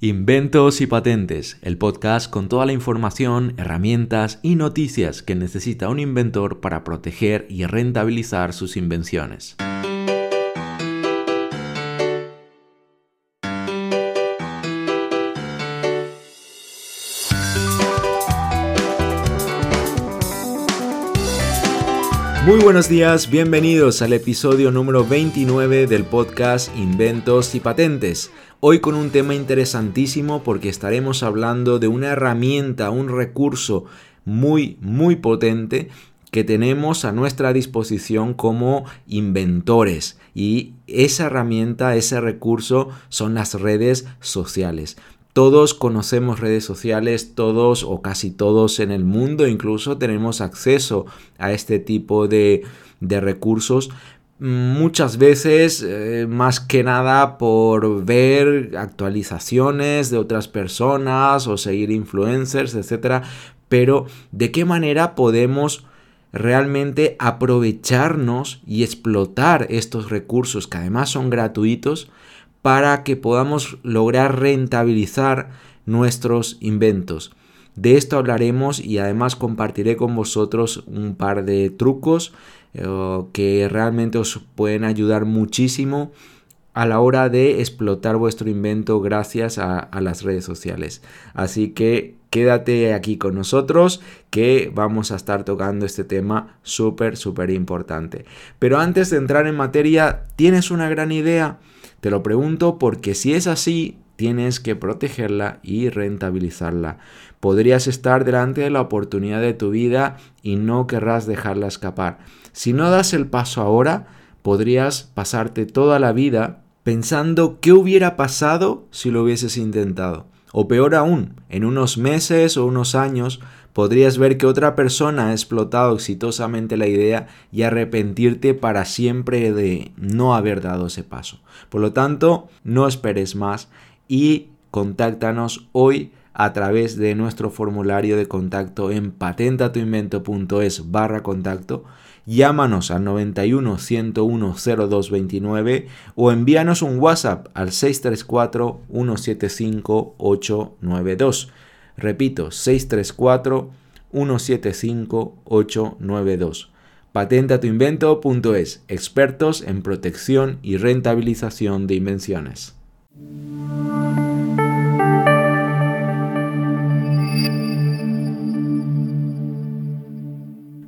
Inventos y Patentes, el podcast con toda la información, herramientas y noticias que necesita un inventor para proteger y rentabilizar sus invenciones. Muy buenos días, bienvenidos al episodio número 29 del podcast Inventos y Patentes. Hoy con un tema interesantísimo porque estaremos hablando de una herramienta, un recurso muy, muy potente que tenemos a nuestra disposición como inventores. Y esa herramienta, ese recurso son las redes sociales. Todos conocemos redes sociales, todos o casi todos en el mundo incluso tenemos acceso a este tipo de, recursos. Muchas veces, eh, más que nada por ver actualizaciones de otras personas o seguir influencers, etc. Pero, ¿de qué manera podemos realmente aprovecharnos y explotar estos recursos que además son gratuitos para que podamos lograr rentabilizar nuestros inventos. De esto hablaremos y además compartiré con vosotros un par de trucos eh, que realmente os pueden ayudar muchísimo a la hora de explotar vuestro invento gracias a, a, las redes sociales. Así que quédate aquí con nosotros que vamos a estar tocando este tema súper, súper importante. Pero antes de entrar en materia, ¿tienes una gran idea? Te lo pregunto porque si es así, tienes que protegerla y rentabilizarla. Podrías estar delante de la oportunidad de tu vida y no querrás dejarla escapar. Si no das el paso ahora, podrías pasarte toda la vida pensando qué hubiera pasado si lo hubieses intentado. O peor aún, en unos meses o unos años podrías ver que otra persona ha explotado exitosamente la idea y arrepentirte para siempre de no haber dado ese paso. Por lo tanto, no esperes más y contáctanos hoy a través de nuestro formulario de contacto en patentatuinvento.es barra contacto. Llámanos al 91 101 0229 o envíanos un WhatsApp al 634 175 892. Repito, 634-175-892. Patentatuinvento.es, expertos en protección y rentabilización de invenciones.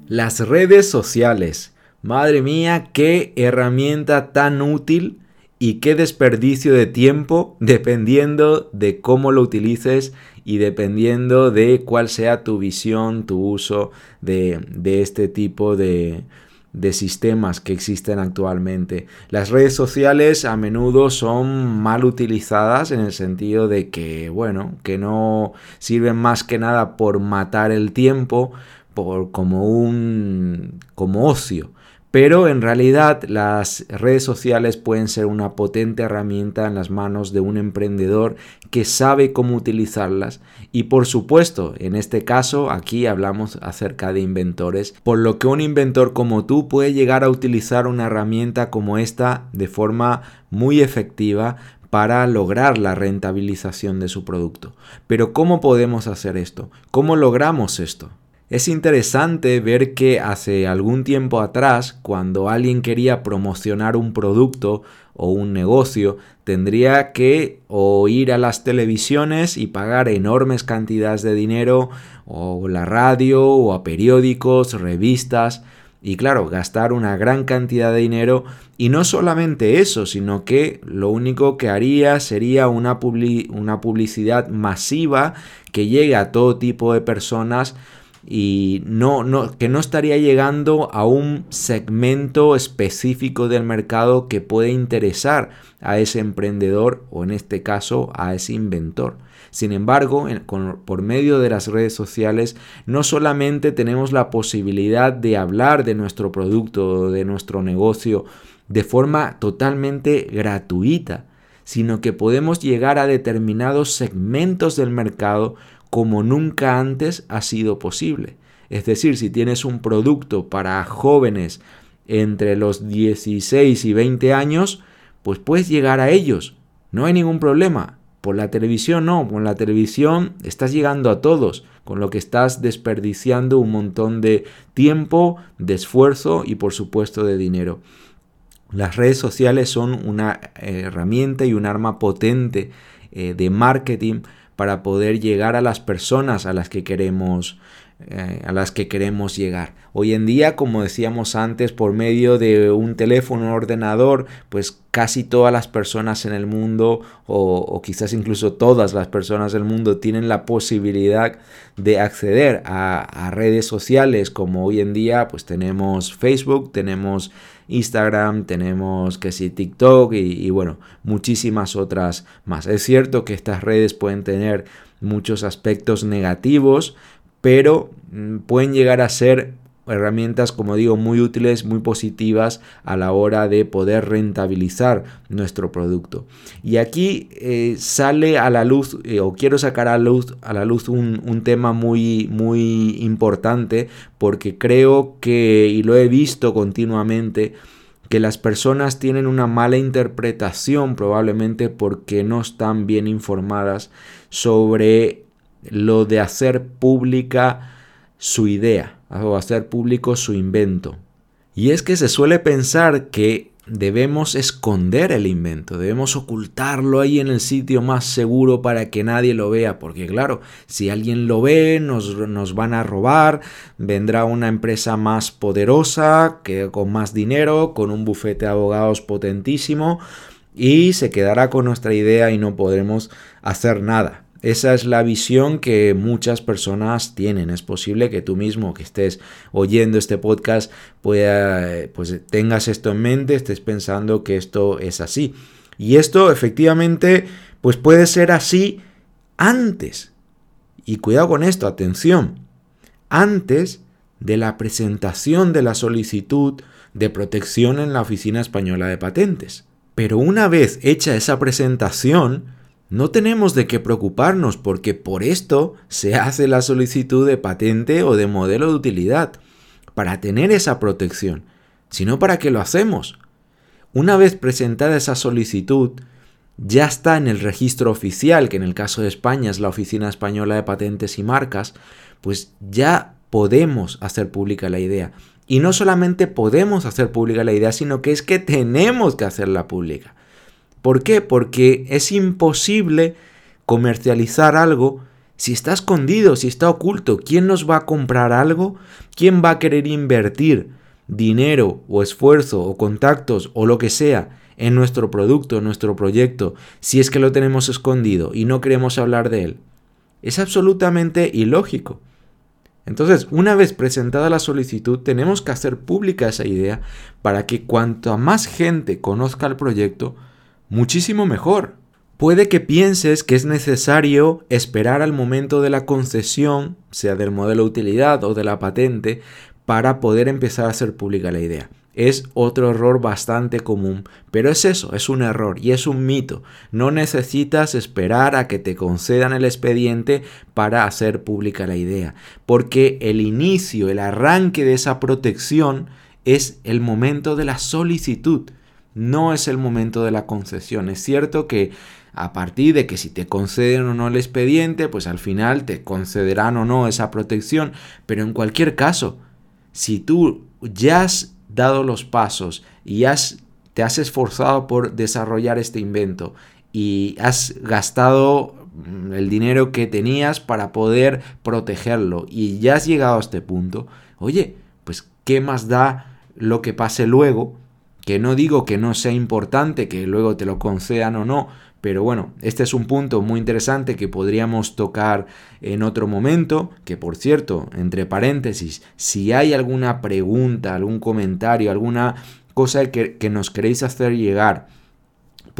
Las redes sociales. Madre mía, qué herramienta tan útil y qué desperdicio de tiempo dependiendo de cómo lo utilices y dependiendo de cuál sea tu visión, tu uso de, este tipo de, de sistemas que existen actualmente. Las redes sociales a menudo son mal utilizadas en el sentido de que, bueno, que no sirven más que nada por matar el tiempo, por como un como ocio. Pero en realidad las redes sociales pueden ser una potente herramienta en las manos de un emprendedor que sabe cómo utilizarlas y por supuesto en este caso aquí hablamos acerca de inventores por lo que un inventor como tú puede llegar a utilizar una herramienta como esta de forma muy efectiva para lograr la rentabilización de su producto. Pero ¿cómo podemos hacer esto? ¿Cómo logramos esto? Es interesante ver que hace algún tiempo atrás, cuando alguien quería promocionar un producto o un negocio, tendría que o ir a las televisiones y pagar enormes cantidades de dinero, o la radio, o a periódicos, revistas, y claro, gastar una gran cantidad de dinero. Y no solamente eso, sino que lo único que haría sería una, una publicidad masiva que llegue a todo tipo de personas y no, no, que no estaría llegando a un segmento específico del mercado que puede interesar a ese emprendedor o en este caso a ese inventor. Sin embargo, por medio de las redes sociales no solamente tenemos la posibilidad de hablar de nuestro producto o de nuestro negocio de forma totalmente gratuita, sino que podemos llegar a determinados segmentos del mercado como nunca antes ha sido posible. Es decir, si tienes un producto para jóvenes entre los 16 y 20 años, pues puedes llegar a ellos. No hay ningún problema. Por la televisión no, con la televisión estás llegando a todos, con lo que estás desperdiciando un montón de tiempo, de esfuerzo y por supuesto de dinero. Las redes sociales son una herramienta y un arma potente eh, de marketing para poder llegar a las personas a las que queremos eh, a las que queremos llegar. Hoy en día, como decíamos antes, por medio de un teléfono, un ordenador, pues casi todas las personas en el mundo, o, quizás incluso todas las personas del mundo, tienen la posibilidad de acceder a, redes sociales, como hoy en día, pues tenemos Facebook, tenemos Instagram, tenemos que sí TikTok y, y bueno, muchísimas otras más. Es cierto que estas redes pueden tener muchos aspectos negativos, pero mm, pueden llegar a ser herramientas, como digo, muy útiles, muy positivas a la hora de poder rentabilizar nuestro producto. Y aquí eh, sale a la luz, eh, o quiero sacar a, luz, a la luz un, un, tema muy, muy importante, porque creo que, y lo he visto continuamente, que las personas tienen una mala interpretación probablemente porque no están bien informadas sobre lo de hacer pública su idea o hacer público su invento. Y es que se suele pensar que debemos esconder el invento, debemos ocultarlo ahí en el sitio más seguro para que nadie lo vea, porque claro, si alguien lo ve, nos, nos van a robar, vendrá una empresa más poderosa, que, con más dinero, con un bufete de abogados potentísimo, y se quedará con nuestra idea y no podremos hacer nada. Esa es la visión que muchas personas tienen. Es posible que tú mismo que estés oyendo este podcast pueda, pues tengas esto en mente, estés pensando que esto es así. Y esto efectivamente pues puede ser así antes. Y cuidado con esto, atención. Antes de la presentación de la solicitud de protección en la Oficina Española de Patentes. Pero una vez hecha esa presentación, no tenemos de qué preocuparnos porque por esto se hace la solicitud de patente o de modelo de utilidad, para tener esa protección, sino para qué lo hacemos. Una vez presentada esa solicitud, ya está en el registro oficial, que en el caso de España es la Oficina Española de Patentes y Marcas, pues ya podemos hacer pública la idea. Y no solamente podemos hacer pública la idea, sino que es que tenemos que hacerla pública. ¿Por qué? Porque es imposible comercializar algo si está escondido, si está oculto. ¿Quién nos va a comprar algo? ¿Quién va a querer invertir dinero o esfuerzo o contactos o lo que sea en nuestro producto, en nuestro proyecto, si es que lo tenemos escondido y no queremos hablar de él? Es absolutamente ilógico. Entonces, una vez presentada la solicitud, tenemos que hacer pública esa idea para que cuanto más gente conozca el proyecto, muchísimo mejor. Puede que pienses que es necesario esperar al momento de la concesión, sea del modelo de utilidad o de la patente, para poder empezar a hacer pública la idea. Es otro error bastante común, pero es eso, es un error y es un mito. No necesitas esperar a que te concedan el expediente para hacer pública la idea, porque el inicio, el arranque de esa protección es el momento de la solicitud no es el momento de la concesión. Es cierto que a partir de que si te conceden o no el expediente, pues al final te concederán o no esa protección. Pero en cualquier caso, si tú ya has dado los pasos y has, te has esforzado por desarrollar este invento y has gastado mm, el dinero que tenías para poder protegerlo y ya has llegado a este punto, oye, pues ¿qué más da lo que pase luego que no digo que no sea importante, que luego te lo concedan o no, pero bueno, este es un punto muy interesante que podríamos tocar en otro momento, que por cierto, entre paréntesis, si hay alguna pregunta, algún comentario, alguna cosa que, que nos queréis hacer llegar,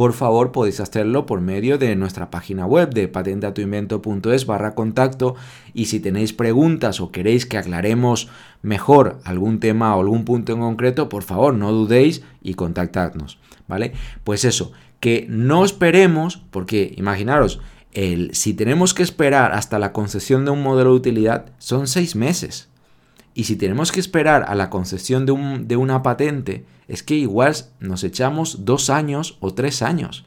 por favor podéis hacerlo por medio de nuestra página web de patentatuinvento.es barra contacto y si tenéis preguntas o queréis que aclaremos mejor algún tema o algún punto en concreto, por favor no dudéis y contactadnos, ¿vale? Pues eso, que no esperemos, porque imaginaros, el, si tenemos que esperar hasta la concesión de un modelo de utilidad, son seis meses. Y si tenemos que esperar a la concesión de, un, de una patente, es que igual nos echamos dos años o tres años.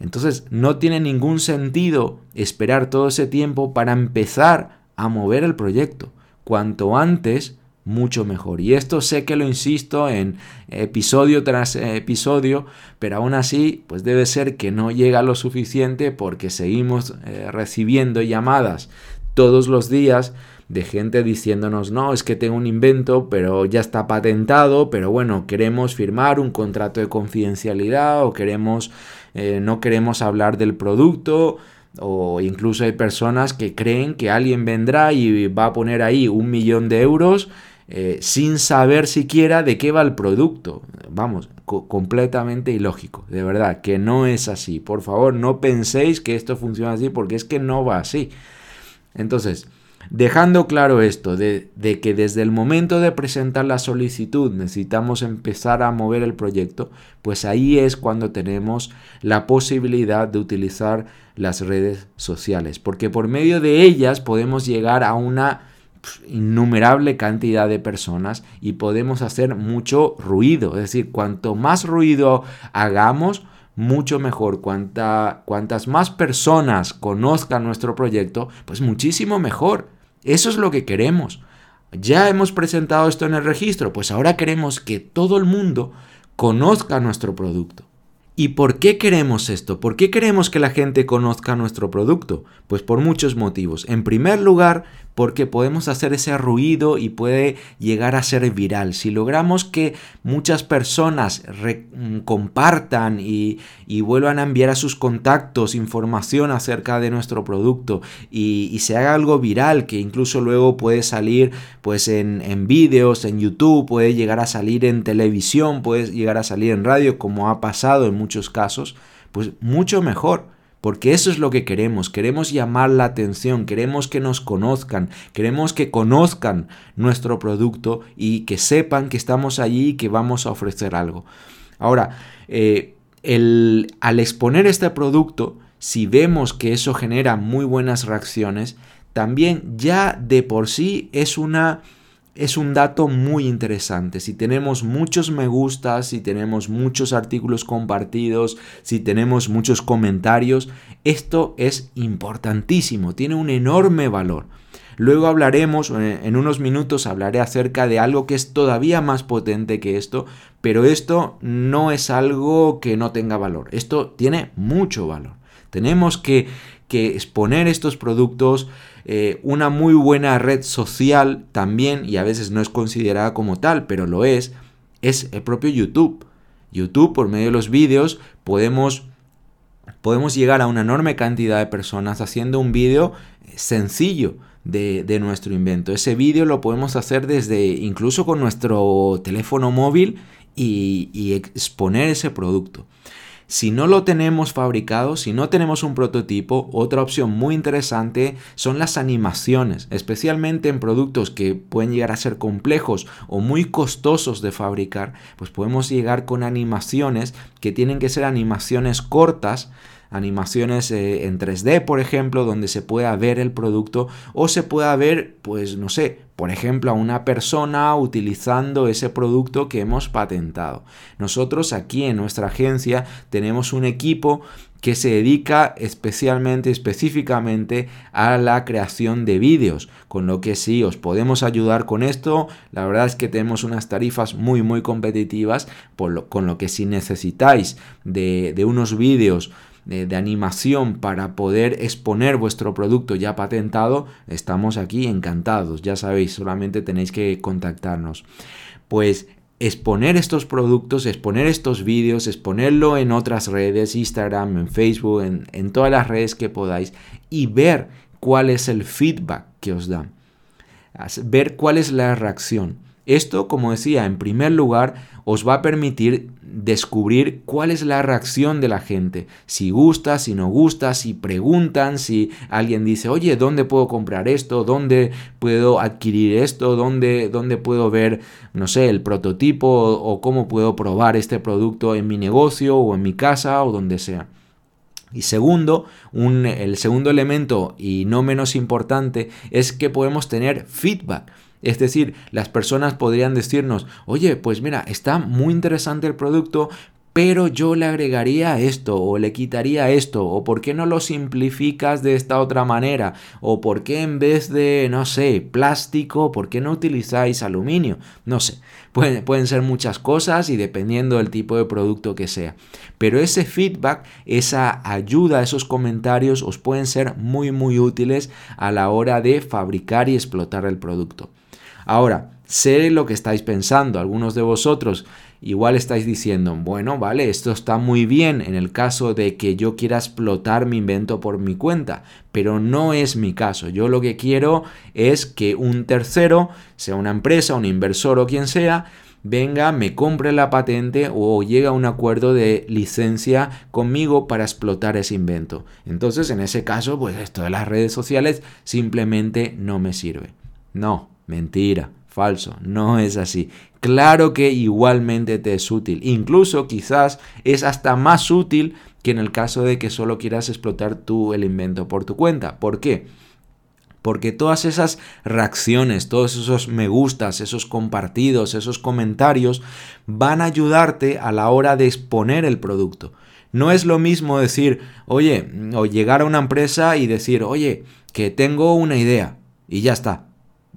Entonces no tiene ningún sentido esperar todo ese tiempo para empezar a mover el proyecto. Cuanto antes, mucho mejor. Y esto sé que lo insisto en episodio tras episodio, pero aún así, pues debe ser que no llega lo suficiente porque seguimos eh, recibiendo llamadas todos los días de gente diciéndonos, no, es que tengo un invento, pero ya está patentado, pero bueno, queremos firmar un contrato de confidencialidad o queremos, eh, no queremos hablar del producto, o incluso hay personas que creen que alguien vendrá y va a poner ahí un millón de euros eh, sin saber siquiera de qué va el producto. Vamos, completamente ilógico, de verdad, que no es así. Por favor, no penséis que esto funciona así porque es que no va así. Entonces, Dejando claro esto, de, que desde el momento de presentar la solicitud necesitamos empezar a mover el proyecto, pues ahí es cuando tenemos la posibilidad de utilizar las redes sociales, porque por medio de ellas podemos llegar a una innumerable cantidad de personas y podemos hacer mucho ruido, es decir, cuanto más ruido hagamos, mucho mejor. cuantas más personas conozcan nuestro proyecto, pues muchísimo mejor. Eso es lo que queremos. Ya hemos presentado esto en el registro, pues ahora queremos que todo el mundo conozca nuestro producto. ¿Y por qué queremos esto? ¿Por qué queremos que la gente conozca nuestro producto? Pues por muchos motivos. En primer lugar, porque podemos hacer ese ruido y puede llegar a ser viral. Si logramos que muchas personas mm, compartan y, vuelvan a enviar a sus contactos información acerca de nuestro producto y, se haga algo viral que incluso luego puede salir pues en, en vídeos, en YouTube, puede llegar a salir en televisión, puede llegar a salir en radio como ha pasado en muchos casos, pues mucho mejor porque eso es lo que queremos, queremos llamar la atención, queremos que nos conozcan, queremos que conozcan nuestro producto y que sepan que estamos allí y que vamos a ofrecer algo. Ahora, eh, al exponer este producto, si vemos que eso genera muy buenas reacciones, también ya de por sí es una es un dato muy interesante. Si tenemos muchos me gustas, si tenemos muchos artículos compartidos, si tenemos muchos comentarios, esto es importantísimo, tiene un enorme valor. Luego hablaremos, eh, en unos minutos hablaré acerca de algo que es todavía más potente que esto, pero esto no es algo que no tenga valor, esto tiene mucho valor. Tenemos que, que exponer estos productos, eh, una muy buena red social también, y a veces no es considerada como tal, pero lo es, es el propio YouTube. YouTube, por medio de los vídeos, podemos, podemos llegar a una enorme cantidad de personas haciendo un vídeo sencillo. De, nuestro invento. Ese vídeo lo podemos hacer desde incluso con nuestro teléfono móvil y exponer ese producto. Si no lo tenemos fabricado, si no tenemos un prototipo, otra opción muy interesante son las animaciones, especialmente en productos que pueden llegar a ser complejos o muy costosos de fabricar, pues podemos llegar con animaciones que tienen que ser animaciones cortas animaciones eh, en 3D, por ejemplo, donde se pueda ver el producto o se pueda ver, pues no sé, por ejemplo, a una persona utilizando ese producto que hemos patentado. Nosotros aquí en nuestra agencia tenemos un equipo que se dedica especialmente, específicamente a la creación de vídeos. Con lo que sí, os podemos ayudar con esto. La verdad es que tenemos unas tarifas muy, muy competitivas. con lo que si necesitáis de, de unos vídeos de, animación para poder exponer vuestro producto ya patentado, estamos aquí encantados. Ya sabéis, solamente tenéis que contactarnos. Pues exponer estos productos, exponer estos vídeos, exponerlo en otras redes, Instagram, en Facebook, en, en, todas las redes que podáis y ver cuál es el feedback que os dan. Ver cuál es la reacción. Esto, como decía, en primer lugar, os va a permitir descubrir cuál es la reacción de la gente. Si gusta, si no gusta, si preguntan, si alguien dice, oye, ¿dónde puedo comprar esto? ¿Dónde puedo adquirir esto? ¿Dónde, dónde puedo ver, no sé, el prototipo o, cómo puedo probar este producto en mi negocio o en mi casa o donde sea? Y segundo, el segundo elemento y no menos importante es que podemos tener feedback. Es decir, las personas podrían decirnos, oye, pues mira, está muy interesante el producto, pero yo le agregaría esto o le quitaría esto o por qué no lo simplificas de esta otra manera o por qué en vez de, no sé, plástico, por qué no utilizáis aluminio, no sé, pueden, pueden ser muchas cosas y dependiendo del tipo de producto que sea, pero ese feedback, esa ayuda, esos comentarios os pueden ser muy muy útiles a la hora de fabricar y explotar el producto. Ahora, sé lo que estáis pensando, algunos de vosotros igual estáis diciendo, bueno, vale, esto está muy bien en el caso de que yo quiera explotar mi invento por mi cuenta, pero no es mi caso. Yo lo que quiero es que un tercero, sea una empresa, un inversor o quien sea, venga, me compre la patente o llegue a un acuerdo de licencia conmigo para explotar ese invento. Entonces, en ese caso, pues esto de las redes sociales simplemente no me sirve. No, mentira. Falso, no es así. Claro que igualmente te es útil. Incluso quizás es hasta más útil que en el caso de que solo quieras explotar tú el invento por tu cuenta. ¿Por qué? Porque todas esas reacciones, todos esos me gustas, esos compartidos, esos comentarios van a ayudarte a la hora de exponer el producto. No es lo mismo decir, oye, o llegar a una empresa y decir, oye, que tengo una idea y ya está.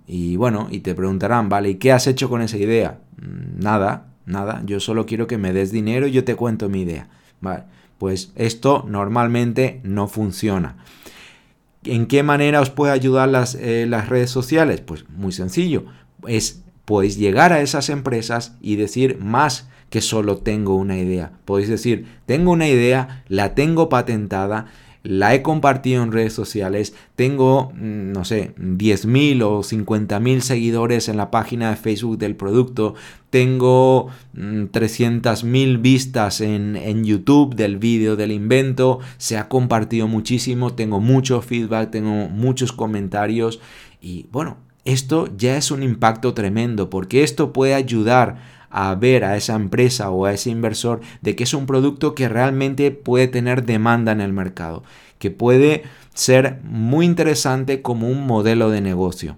Y bueno, y te preguntarán, vale, ¿y qué has hecho con esa idea? Mm, nada, nada, yo solo quiero que me des dinero y yo te cuento mi idea. Vale, pues esto normalmente no funciona. ¿En qué manera os puede ayudar las, eh, las redes sociales? Pues muy sencillo, es podéis llegar a esas empresas y decir más que solo tengo una idea. Podéis decir, tengo una idea, la tengo patentada, la he compartido en redes sociales, tengo, mm, no sé, 10.000 o 50.000 seguidores en la página de Facebook del producto, tengo 300.000 mm, vistas en, en, YouTube del vídeo del invento, se ha compartido muchísimo, tengo mucho feedback, tengo muchos comentarios y bueno, esto ya es un impacto tremendo porque esto puede ayudar a ver a esa empresa o a ese inversor de que es un producto que realmente puede tener demanda en el mercado, que puede ser muy interesante como un modelo de negocio.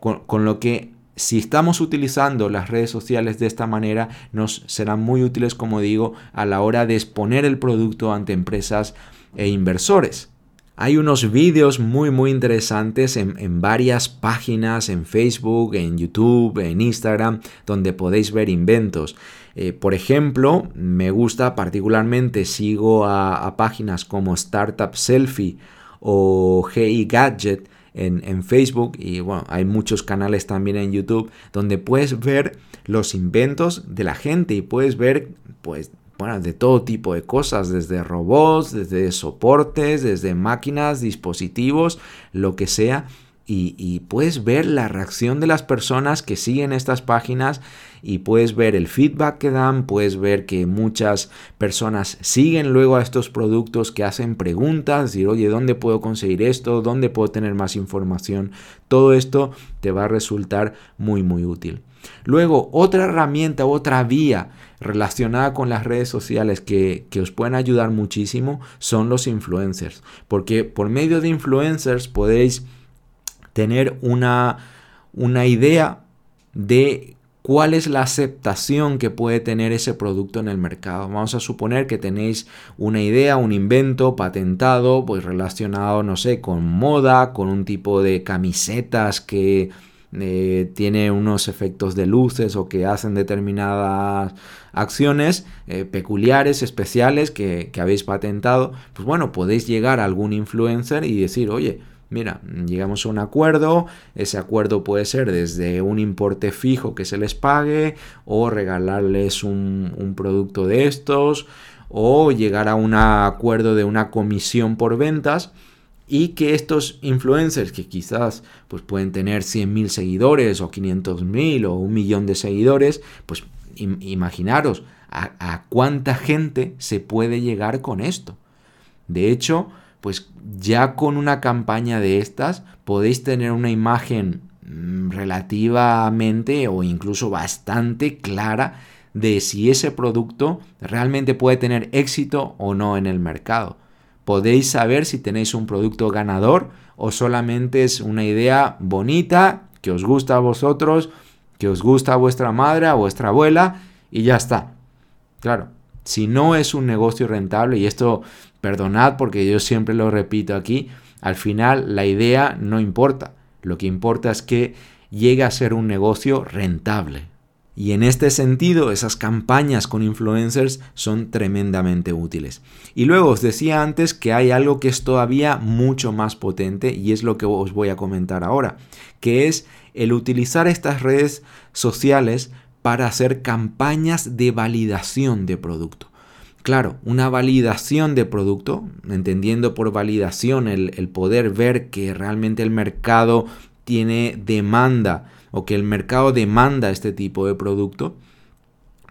Con, lo que si estamos utilizando las redes sociales de esta manera, nos serán muy útiles, como digo, a la hora de exponer el producto ante empresas e inversores. Hay unos vídeos muy muy interesantes en, varias páginas, en Facebook, en YouTube, en Instagram, donde podéis ver inventos. Eh, por ejemplo, me gusta particularmente, sigo a, páginas como Startup Selfie o GI Gadget en, en, Facebook y bueno, hay muchos canales también en YouTube donde puedes ver los inventos de la gente y puedes ver pues bueno, de todo tipo de cosas, desde robots, desde soportes, desde máquinas, dispositivos, lo que sea. Y, puedes ver la reacción de las personas que siguen estas páginas y puedes ver el feedback que dan, puedes ver que muchas personas siguen luego a estos productos, que hacen preguntas, decir, oye, ¿dónde puedo conseguir esto? ¿Dónde puedo tener más información? Todo esto te va a resultar muy, muy útil. Luego, otra herramienta, otra vía relacionada con las redes sociales que, os pueden ayudar muchísimo son los influencers. Porque por medio de influencers podéis tener una, una idea de cuál es la aceptación que puede tener ese producto en el mercado. Vamos a suponer que tenéis una idea, un invento patentado, pues relacionado, no sé, con moda, con un tipo de camisetas que eh, tiene unos efectos de luces o que hacen determinadas acciones eh, peculiares, especiales que, que habéis patentado, pues bueno, podéis llegar a algún influencer y decir, oye, Mira, llegamos a un acuerdo, ese acuerdo puede ser desde un importe fijo que se les pague o regalarles un, un, producto de estos o llegar a un acuerdo de una comisión por ventas y que estos influencers que quizás pues pueden tener 100.000 seguidores o 500.000 o un millón de seguidores, pues imaginaros a, a, cuánta gente se puede llegar con esto. De hecho, pues ya con una campaña de estas podéis tener una imagen mm, relativamente o incluso bastante clara de si ese producto realmente puede tener éxito o no en el mercado podéis saber si tenéis un producto ganador o solamente es una idea bonita que os gusta a vosotros, que os gusta a vuestra madre, a vuestra abuela y ya está. Claro, Si no es un negocio rentable, y esto perdonad porque yo siempre lo repito aquí, al final la idea no importa. Lo que importa es que llegue a ser un negocio rentable. Y en este sentido, esas campañas con influencers son tremendamente útiles. Y luego os decía antes que hay algo que es todavía mucho más potente y es lo que os voy a comentar ahora, que es el utilizar estas redes sociales para hacer campañas de validación de producto. Claro, una validación de producto, entendiendo por validación el, el poder ver que realmente el mercado tiene demanda o que el mercado demanda este tipo de producto,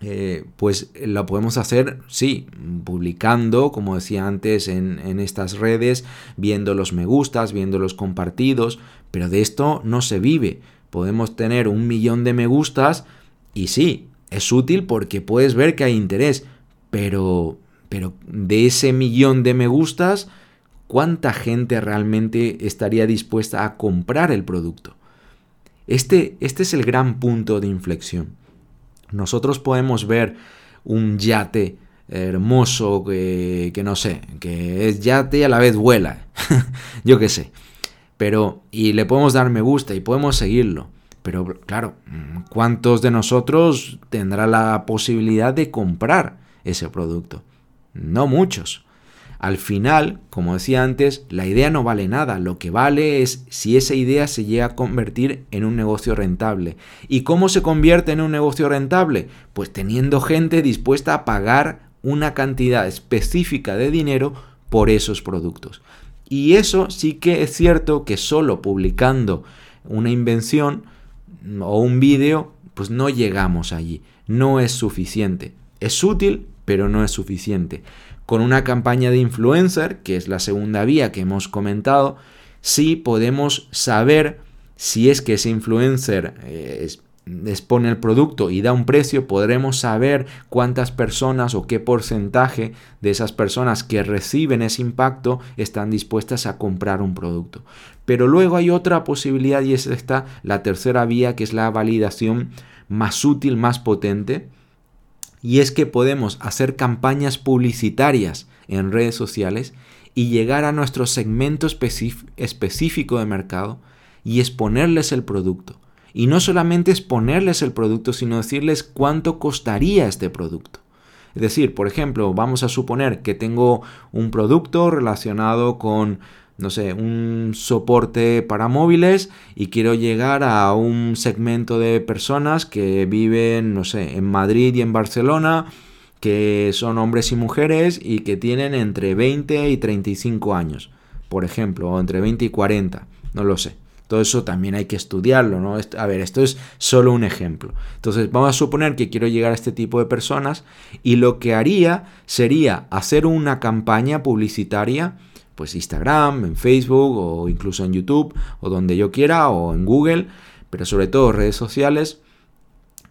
eh, pues lo podemos hacer, sí, publicando, como decía antes, en, en, estas redes, viendo los me gustas, viendo los compartidos, pero de esto no se vive. Podemos tener un millón de me gustas y sí, es útil porque puedes ver que hay interés, pero, pero de ese millón de me gustas, ¿cuánta gente realmente estaría dispuesta a comprar el producto? Este, este es el gran punto de inflexión. Nosotros podemos ver un yate hermoso que, que, no sé, que es yate y a la vez vuela, yo qué sé. Pero, y le podemos dar me gusta y podemos seguirlo. Pero claro, ¿cuántos de nosotros tendrá la posibilidad de comprar ese producto? No muchos. Al final, como decía antes, la idea no vale nada, lo que vale es si esa idea se llega a convertir en un negocio rentable. ¿Y cómo se convierte en un negocio rentable? Pues teniendo gente dispuesta a pagar una cantidad específica de dinero por esos productos. Y eso sí que es cierto que solo publicando una invención o un vídeo, pues no llegamos allí. No es suficiente. Es útil, pero no es suficiente con una campaña de influencer, que es la segunda vía que hemos comentado, sí podemos saber si es que ese influencer eh, expone el producto y da un precio, podremos saber cuántas personas o qué porcentaje de esas personas que reciben ese impacto están dispuestas a comprar un producto. Pero luego hay otra posibilidad y es esta, la tercera vía, que es la validación más útil, más potente, y es que podemos hacer campañas publicitarias en redes sociales y llegar a nuestro segmento específico de mercado y exponerles el producto. Y no solamente exponerles el producto, sino decirles cuánto costaría este producto. Es decir, por ejemplo, vamos a suponer que tengo un producto relacionado con no sé, un soporte para móviles y quiero llegar a un segmento de personas que viven, no sé, en Madrid y en Barcelona, que son hombres y mujeres y que tienen entre 20 y 35 años, por ejemplo, o entre 20 y 40, no lo sé. Todo eso también hay que estudiarlo, ¿no? A ver, esto es solo un ejemplo. Entonces, vamos a suponer que quiero llegar a este tipo de personas y lo que haría sería hacer una campaña publicitaria pues Instagram, en Facebook o incluso en YouTube o donde yo quiera o en Google, pero sobre todo redes sociales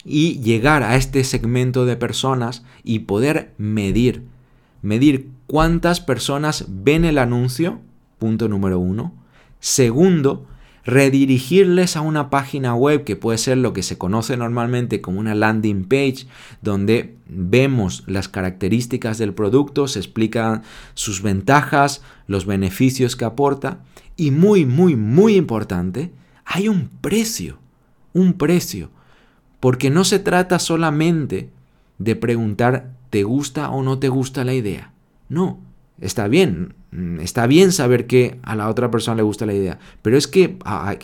y llegar a este segmento de personas y poder medir, medir cuántas personas ven el anuncio, punto número uno. Segundo, redirigirles a una página web que puede ser lo que se conoce normalmente como una landing page, donde vemos las características del producto, se explican sus ventajas, los beneficios que aporta y muy, muy, muy importante, hay un precio, un precio, porque no se trata solamente de preguntar ¿te gusta o no te gusta la idea? No, está bien, está bien saber que a la otra persona le gusta la idea, pero es que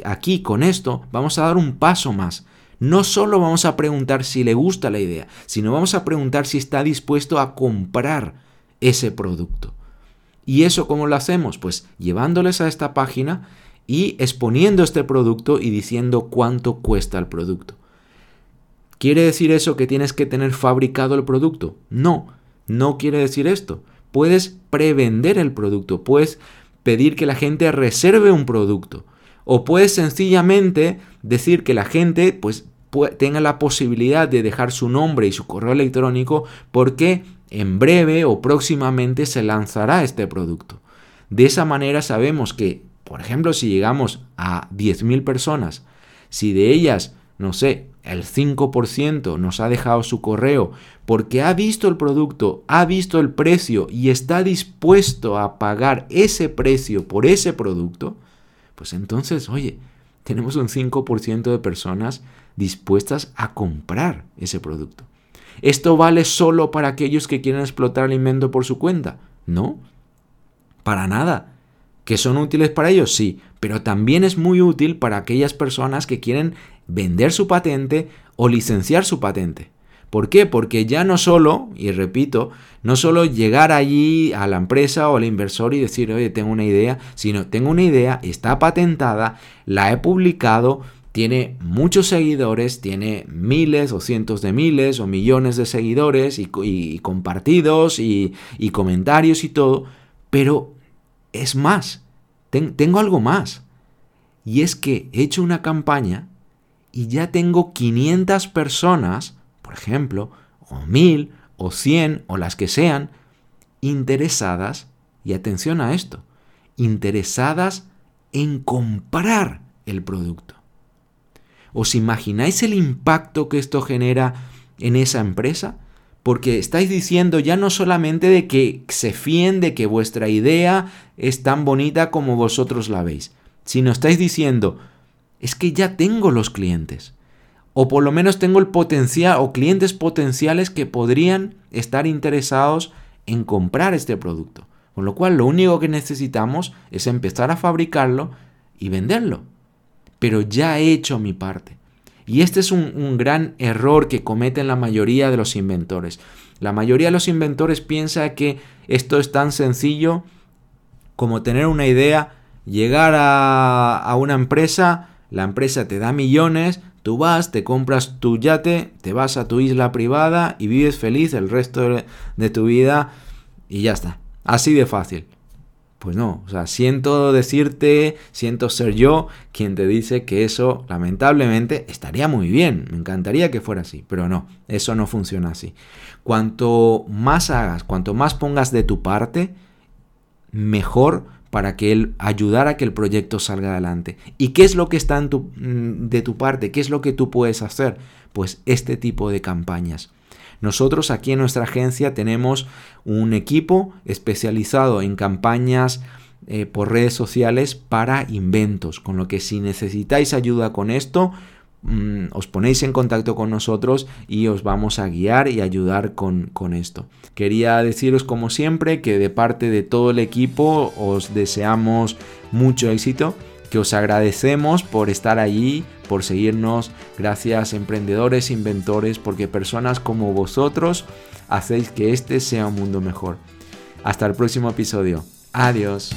aquí con esto vamos a dar un paso más. No solo vamos a preguntar si le gusta la idea, sino vamos a preguntar si está dispuesto a comprar ese producto. ¿Y eso cómo lo hacemos? Pues llevándoles a esta página y exponiendo este producto y diciendo cuánto cuesta el producto. ¿Quiere decir eso que tienes que tener fabricado el producto? No, no quiere decir esto puedes prevender el producto, puedes pedir que la gente reserve un producto o puedes sencillamente decir que la gente pues tenga la posibilidad de dejar su nombre y su correo electrónico porque en breve o próximamente se lanzará este producto. De esa manera sabemos que, por ejemplo, si llegamos a 10.000 personas, si de ellas no sé, el 5% nos ha dejado su correo porque ha visto el producto, ha visto el precio y está dispuesto a pagar ese precio por ese producto, pues entonces, oye, tenemos un 5% de personas dispuestas a comprar ese producto. ¿Esto vale solo para aquellos que quieren explotar el invento por su cuenta? No, para nada. ¿Que son útiles para ellos? Sí, pero también es muy útil para aquellas personas que quieren vender su patente o licenciar su patente. ¿Por qué? Porque ya no solo, y repito, no solo llegar allí a la empresa o al inversor y decir, oye, tengo una idea, sino tengo una idea, está patentada, la he publicado, tiene muchos seguidores, tiene miles o cientos de miles o millones de seguidores y, compartidos y, comentarios y todo, pero es más, tengo algo más. Y es que he hecho una campaña y ya tengo 500 personas, por ejemplo, o 1000 o 100 o las que sean, interesadas, y atención a esto, interesadas en comprar el producto. ¿Os imagináis el impacto que esto genera en esa empresa? Porque estáis diciendo ya no solamente de que se fíen de que vuestra idea es tan bonita como vosotros la veis, sino estáis diciendo, es que ya tengo los clientes. O por lo menos tengo el potencial o clientes potenciales que podrían estar interesados en comprar este producto. Con lo cual lo único que necesitamos es empezar a fabricarlo y venderlo. Pero ya he hecho mi parte. Y este es un, un, gran error que cometen la mayoría de los inventores. La mayoría de los inventores piensa que esto es tan sencillo como tener una idea, llegar a, a una empresa, la empresa te da millones, tú vas, te compras tu yate, te vas a tu isla privada y vives feliz el resto de tu vida y ya está. Así de fácil. Pues no, o sea, siento decirte, siento ser yo quien te dice que eso lamentablemente estaría muy bien, me encantaría que fuera así, pero no, eso no funciona así. Cuanto más hagas, cuanto más pongas de tu parte, mejor para que él ayudara a que el proyecto salga adelante. ¿Y qué es lo que está mm, de tu parte? ¿Qué es lo que tú puedes hacer? Pues este tipo de campañas. Nosotros aquí en nuestra agencia tenemos un equipo especializado en campañas eh, por redes sociales para inventos, con lo que si necesitáis ayuda con esto, Mm, os ponéis en contacto con nosotros y os vamos a guiar y ayudar con, con, esto. Quería deciros como siempre que de parte de todo el equipo os deseamos mucho éxito, que os agradecemos por estar allí, por seguirnos. Gracias emprendedores, inventores, porque personas como vosotros hacéis que este sea un mundo mejor. Hasta el próximo episodio. Adiós.